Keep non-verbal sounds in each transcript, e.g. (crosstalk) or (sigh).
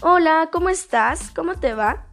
Hola, ¿cómo estás? ¿Cómo te va?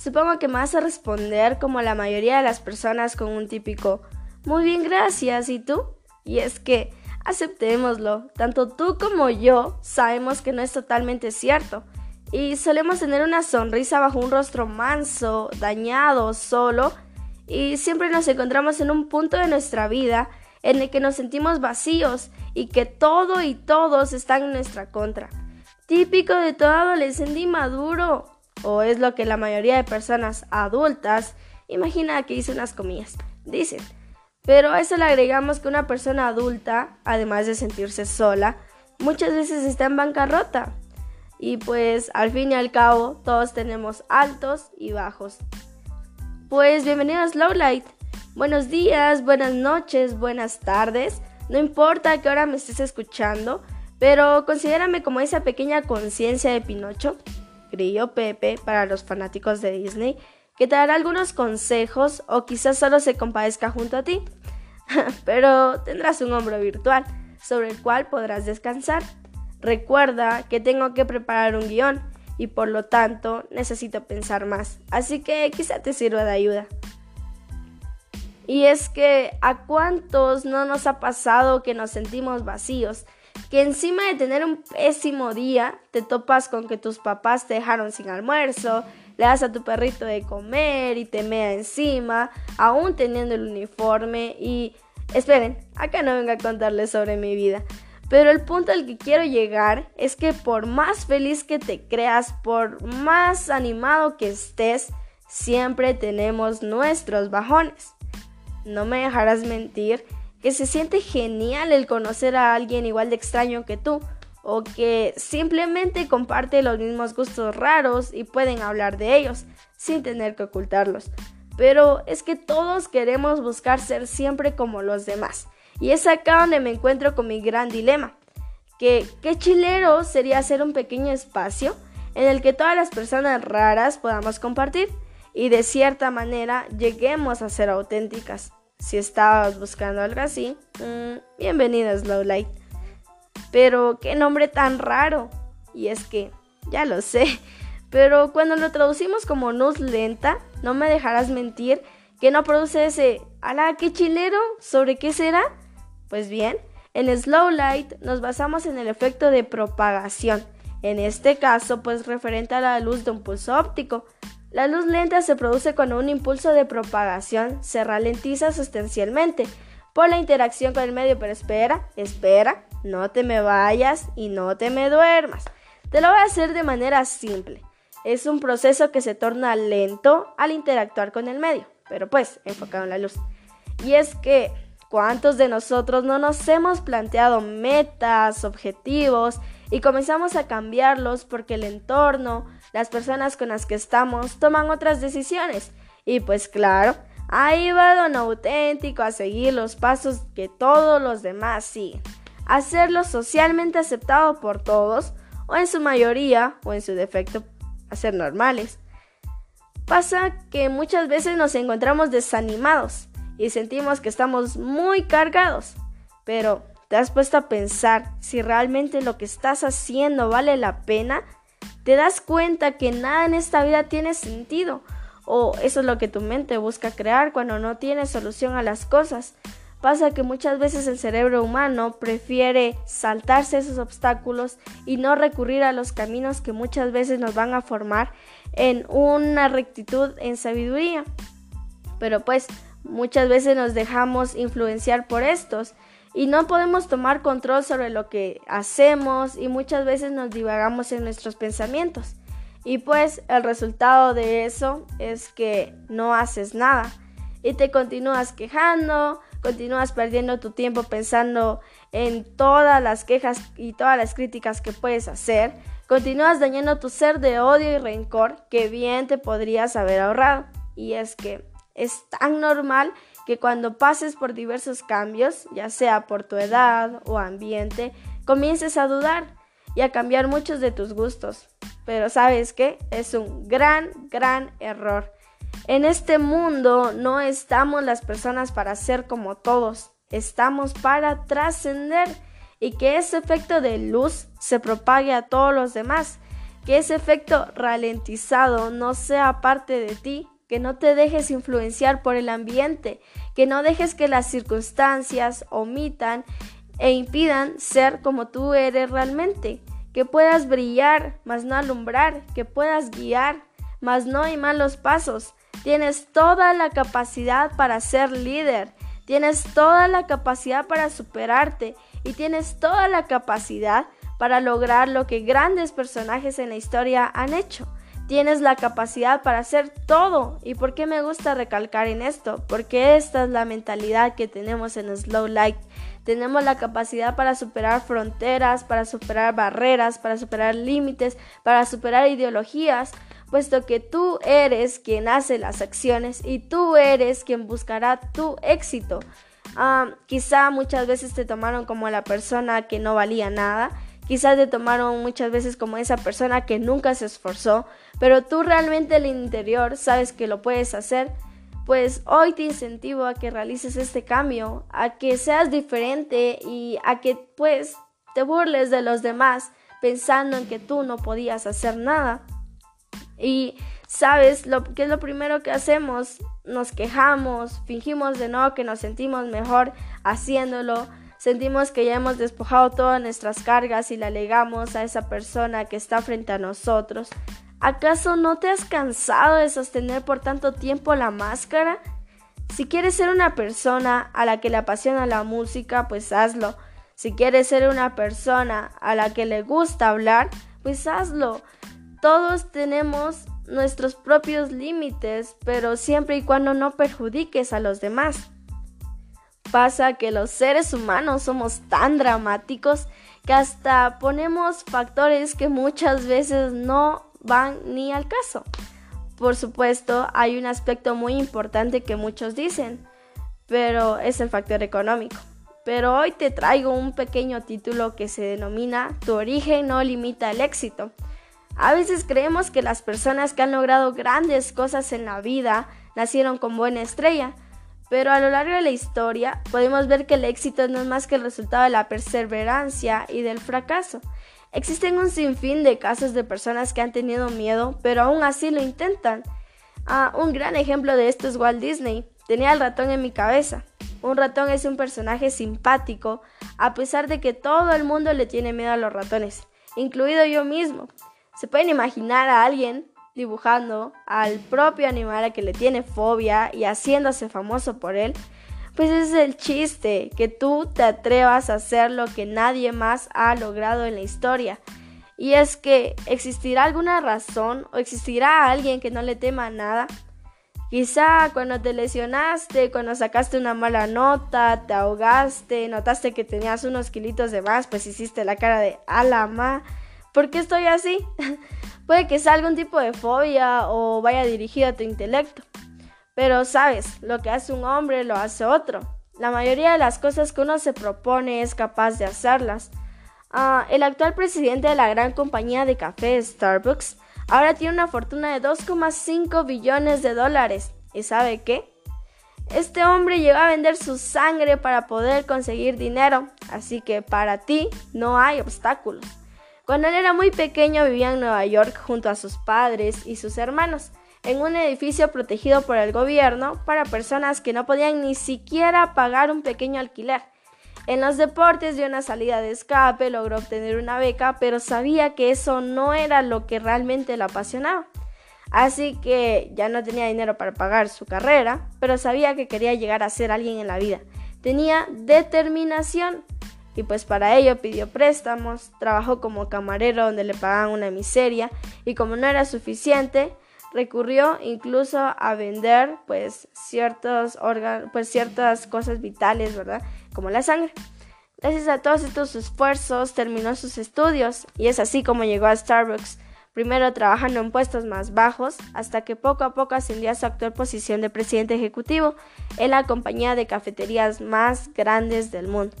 Supongo que me vas a responder como la mayoría de las personas con un típico Muy bien, gracias. ¿Y tú? Y es que, aceptémoslo, tanto tú como yo sabemos que no es totalmente cierto. Y solemos tener una sonrisa bajo un rostro manso, dañado, solo, y siempre nos encontramos en un punto de nuestra vida en el que nos sentimos vacíos y que todo y todos están en nuestra contra. Típico de todo adolescente inmaduro, o es lo que la mayoría de personas adultas, imagina que hice unas comillas, dicen. Pero a eso le agregamos que una persona adulta, además de sentirse sola, muchas veces está en bancarrota. Y pues al fin y al cabo todos tenemos altos y bajos. Pues bienvenidos a Slowlight. Buenos días, buenas noches, buenas tardes. No importa a qué hora me estés escuchando, pero considérame como esa pequeña conciencia de Pinocho, Grillo Pepe para los fanáticos de Disney, que te dará algunos consejos o quizás solo se compadezca junto a ti. (laughs) pero tendrás un hombro virtual sobre el cual podrás descansar. Recuerda que tengo que preparar un guion y por lo tanto necesito pensar más. Así que quizá te sirva de ayuda. Y es que a cuántos no nos ha pasado que nos sentimos vacíos, que encima de tener un pésimo día te topas con que tus papás te dejaron sin almuerzo, le das a tu perrito de comer y te mea encima, aún teniendo el uniforme y... Esperen, acá no vengo a contarles sobre mi vida. Pero el punto al que quiero llegar es que por más feliz que te creas, por más animado que estés, siempre tenemos nuestros bajones. No me dejarás mentir que se siente genial el conocer a alguien igual de extraño que tú o que simplemente comparte los mismos gustos raros y pueden hablar de ellos sin tener que ocultarlos. Pero es que todos queremos buscar ser siempre como los demás. Y es acá donde me encuentro con mi gran dilema. Que qué chilero sería hacer un pequeño espacio en el que todas las personas raras podamos compartir y de cierta manera lleguemos a ser auténticas. Si estabas buscando algo así, mmm, bienvenida Slowlight. Pero qué nombre tan raro. Y es que, ya lo sé, (laughs) pero cuando lo traducimos como luz lenta, no me dejarás mentir que no produce ese, ala, qué chilero, ¿sobre qué será? Pues bien, en Slow Light nos basamos en el efecto de propagación, en este caso pues referente a la luz de un pulso óptico. La luz lenta se produce cuando un impulso de propagación se ralentiza sustancialmente por la interacción con el medio, pero espera, espera, no te me vayas y no te me duermas. Te lo voy a hacer de manera simple. Es un proceso que se torna lento al interactuar con el medio, pero pues enfocado en la luz. Y es que ¿Cuántos de nosotros no nos hemos planteado metas, objetivos y comenzamos a cambiarlos porque el entorno, las personas con las que estamos toman otras decisiones? Y pues claro, ahí va Don Auténtico a seguir los pasos que todos los demás siguen. Hacerlo socialmente aceptado por todos, o en su mayoría, o en su defecto, hacer normales. Pasa que muchas veces nos encontramos desanimados y sentimos que estamos muy cargados. Pero, ¿te has puesto a pensar si realmente lo que estás haciendo vale la pena? ¿Te das cuenta que nada en esta vida tiene sentido? ¿O eso es lo que tu mente busca crear cuando no tiene solución a las cosas? Pasa que muchas veces el cerebro humano prefiere saltarse esos obstáculos y no recurrir a los caminos que muchas veces nos van a formar en una rectitud en sabiduría. Pero pues Muchas veces nos dejamos influenciar por estos y no podemos tomar control sobre lo que hacemos y muchas veces nos divagamos en nuestros pensamientos. Y pues el resultado de eso es que no haces nada y te continúas quejando, continúas perdiendo tu tiempo pensando en todas las quejas y todas las críticas que puedes hacer, continúas dañando tu ser de odio y rencor que bien te podrías haber ahorrado. Y es que es tan normal que cuando pases por diversos cambios, ya sea por tu edad o ambiente, comiences a dudar y a cambiar muchos de tus gustos. Pero sabes qué? Es un gran, gran error. En este mundo no estamos las personas para ser como todos, estamos para trascender y que ese efecto de luz se propague a todos los demás que ese efecto ralentizado no sea parte de ti, que no te dejes influenciar por el ambiente, que no dejes que las circunstancias omitan e impidan ser como tú eres realmente, que puedas brillar, mas no alumbrar, que puedas guiar, mas no hay malos pasos. Tienes toda la capacidad para ser líder, tienes toda la capacidad para superarte y tienes toda la capacidad para lograr lo que grandes personajes en la historia han hecho. Tienes la capacidad para hacer todo. ¿Y por qué me gusta recalcar en esto? Porque esta es la mentalidad que tenemos en Slow Light. Tenemos la capacidad para superar fronteras, para superar barreras, para superar límites, para superar ideologías, puesto que tú eres quien hace las acciones y tú eres quien buscará tu éxito. Ah, quizá muchas veces te tomaron como la persona que no valía nada Quizás te tomaron muchas veces como esa persona que nunca se esforzó, pero tú realmente en el interior sabes que lo puedes hacer. Pues hoy te incentivo a que realices este cambio, a que seas diferente y a que pues te burles de los demás pensando en que tú no podías hacer nada. Y sabes lo que es lo primero que hacemos, nos quejamos, fingimos de no que nos sentimos mejor haciéndolo Sentimos que ya hemos despojado todas nuestras cargas y la legamos a esa persona que está frente a nosotros. ¿Acaso no te has cansado de sostener por tanto tiempo la máscara? Si quieres ser una persona a la que le apasiona la música, pues hazlo. Si quieres ser una persona a la que le gusta hablar, pues hazlo. Todos tenemos nuestros propios límites, pero siempre y cuando no perjudiques a los demás pasa que los seres humanos somos tan dramáticos que hasta ponemos factores que muchas veces no van ni al caso. Por supuesto, hay un aspecto muy importante que muchos dicen, pero es el factor económico. Pero hoy te traigo un pequeño título que se denomina Tu origen no limita el éxito. A veces creemos que las personas que han logrado grandes cosas en la vida nacieron con buena estrella, pero a lo largo de la historia podemos ver que el éxito no es más que el resultado de la perseverancia y del fracaso. Existen un sinfín de casos de personas que han tenido miedo, pero aún así lo intentan. Ah, un gran ejemplo de esto es Walt Disney. Tenía el ratón en mi cabeza. Un ratón es un personaje simpático, a pesar de que todo el mundo le tiene miedo a los ratones, incluido yo mismo. ¿Se pueden imaginar a alguien dibujando al propio animal a que le tiene fobia y haciéndose famoso por él, pues es el chiste, que tú te atrevas a hacer lo que nadie más ha logrado en la historia. Y es que existirá alguna razón o existirá alguien que no le tema nada. Quizá cuando te lesionaste, cuando sacaste una mala nota, te ahogaste, notaste que tenías unos kilitos de más, pues hiciste la cara de alama. ¿Por qué estoy así? (laughs) Puede que sea algún tipo de fobia o vaya dirigido a tu intelecto. Pero sabes, lo que hace un hombre lo hace otro. La mayoría de las cosas que uno se propone es capaz de hacerlas. Ah, el actual presidente de la gran compañía de café Starbucks ahora tiene una fortuna de 2,5 billones de dólares. ¿Y sabe qué? Este hombre llegó a vender su sangre para poder conseguir dinero, así que para ti no hay obstáculos. Cuando él era muy pequeño vivía en Nueva York junto a sus padres y sus hermanos, en un edificio protegido por el gobierno para personas que no podían ni siquiera pagar un pequeño alquiler. En los deportes dio una salida de escape, logró obtener una beca, pero sabía que eso no era lo que realmente lo apasionaba. Así que ya no tenía dinero para pagar su carrera, pero sabía que quería llegar a ser alguien en la vida. Tenía determinación y pues para ello pidió préstamos, trabajó como camarero donde le pagaban una miseria y como no era suficiente, recurrió incluso a vender pues ciertos pues ciertas cosas vitales, ¿verdad? Como la sangre. Gracias a todos estos esfuerzos terminó sus estudios y es así como llegó a Starbucks, primero trabajando en puestos más bajos hasta que poco a poco ascendió a su actual posición de presidente ejecutivo en la compañía de cafeterías más grandes del mundo.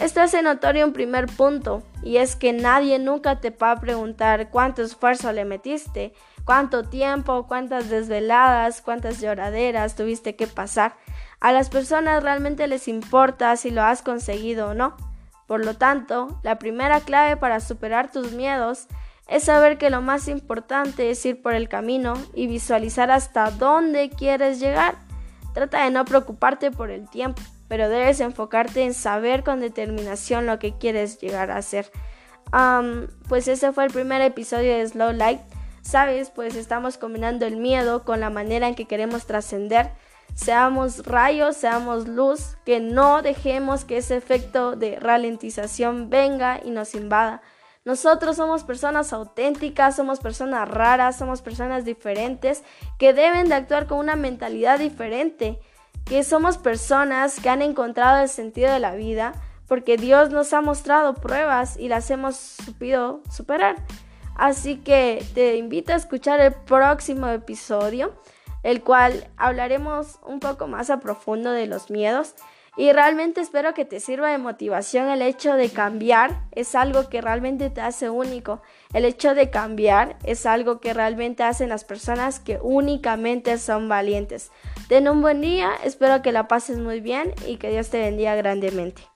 Esto hace notorio un primer punto, y es que nadie nunca te va a preguntar cuánto esfuerzo le metiste, cuánto tiempo, cuántas desveladas, cuántas lloraderas tuviste que pasar. A las personas realmente les importa si lo has conseguido o no. Por lo tanto, la primera clave para superar tus miedos es saber que lo más importante es ir por el camino y visualizar hasta dónde quieres llegar. Trata de no preocuparte por el tiempo, pero debes enfocarte en saber con determinación lo que quieres llegar a hacer. pues ese fue el primer episodio de Slow Light. Sabes, pues estamos combinando el miedo con la manera en que queremos trascender. Seamos rayos, seamos luz, que no dejemos que ese efecto de ralentización venga y nos invada. Nosotros somos personas auténticas, somos personas raras, somos personas diferentes que deben de actuar con una mentalidad diferente, que somos personas que han encontrado el sentido de la vida porque Dios nos ha mostrado pruebas y las hemos supido superar. Así que te invito a escuchar el próximo episodio, el cual hablaremos un poco más a profundo de los miedos. Y realmente espero que te sirva de motivación el hecho de cambiar es algo que realmente te hace único. El hecho de cambiar es algo que realmente hacen las personas que únicamente son valientes. Ten un buen día, espero que la pases muy bien y que Dios te bendiga grandemente.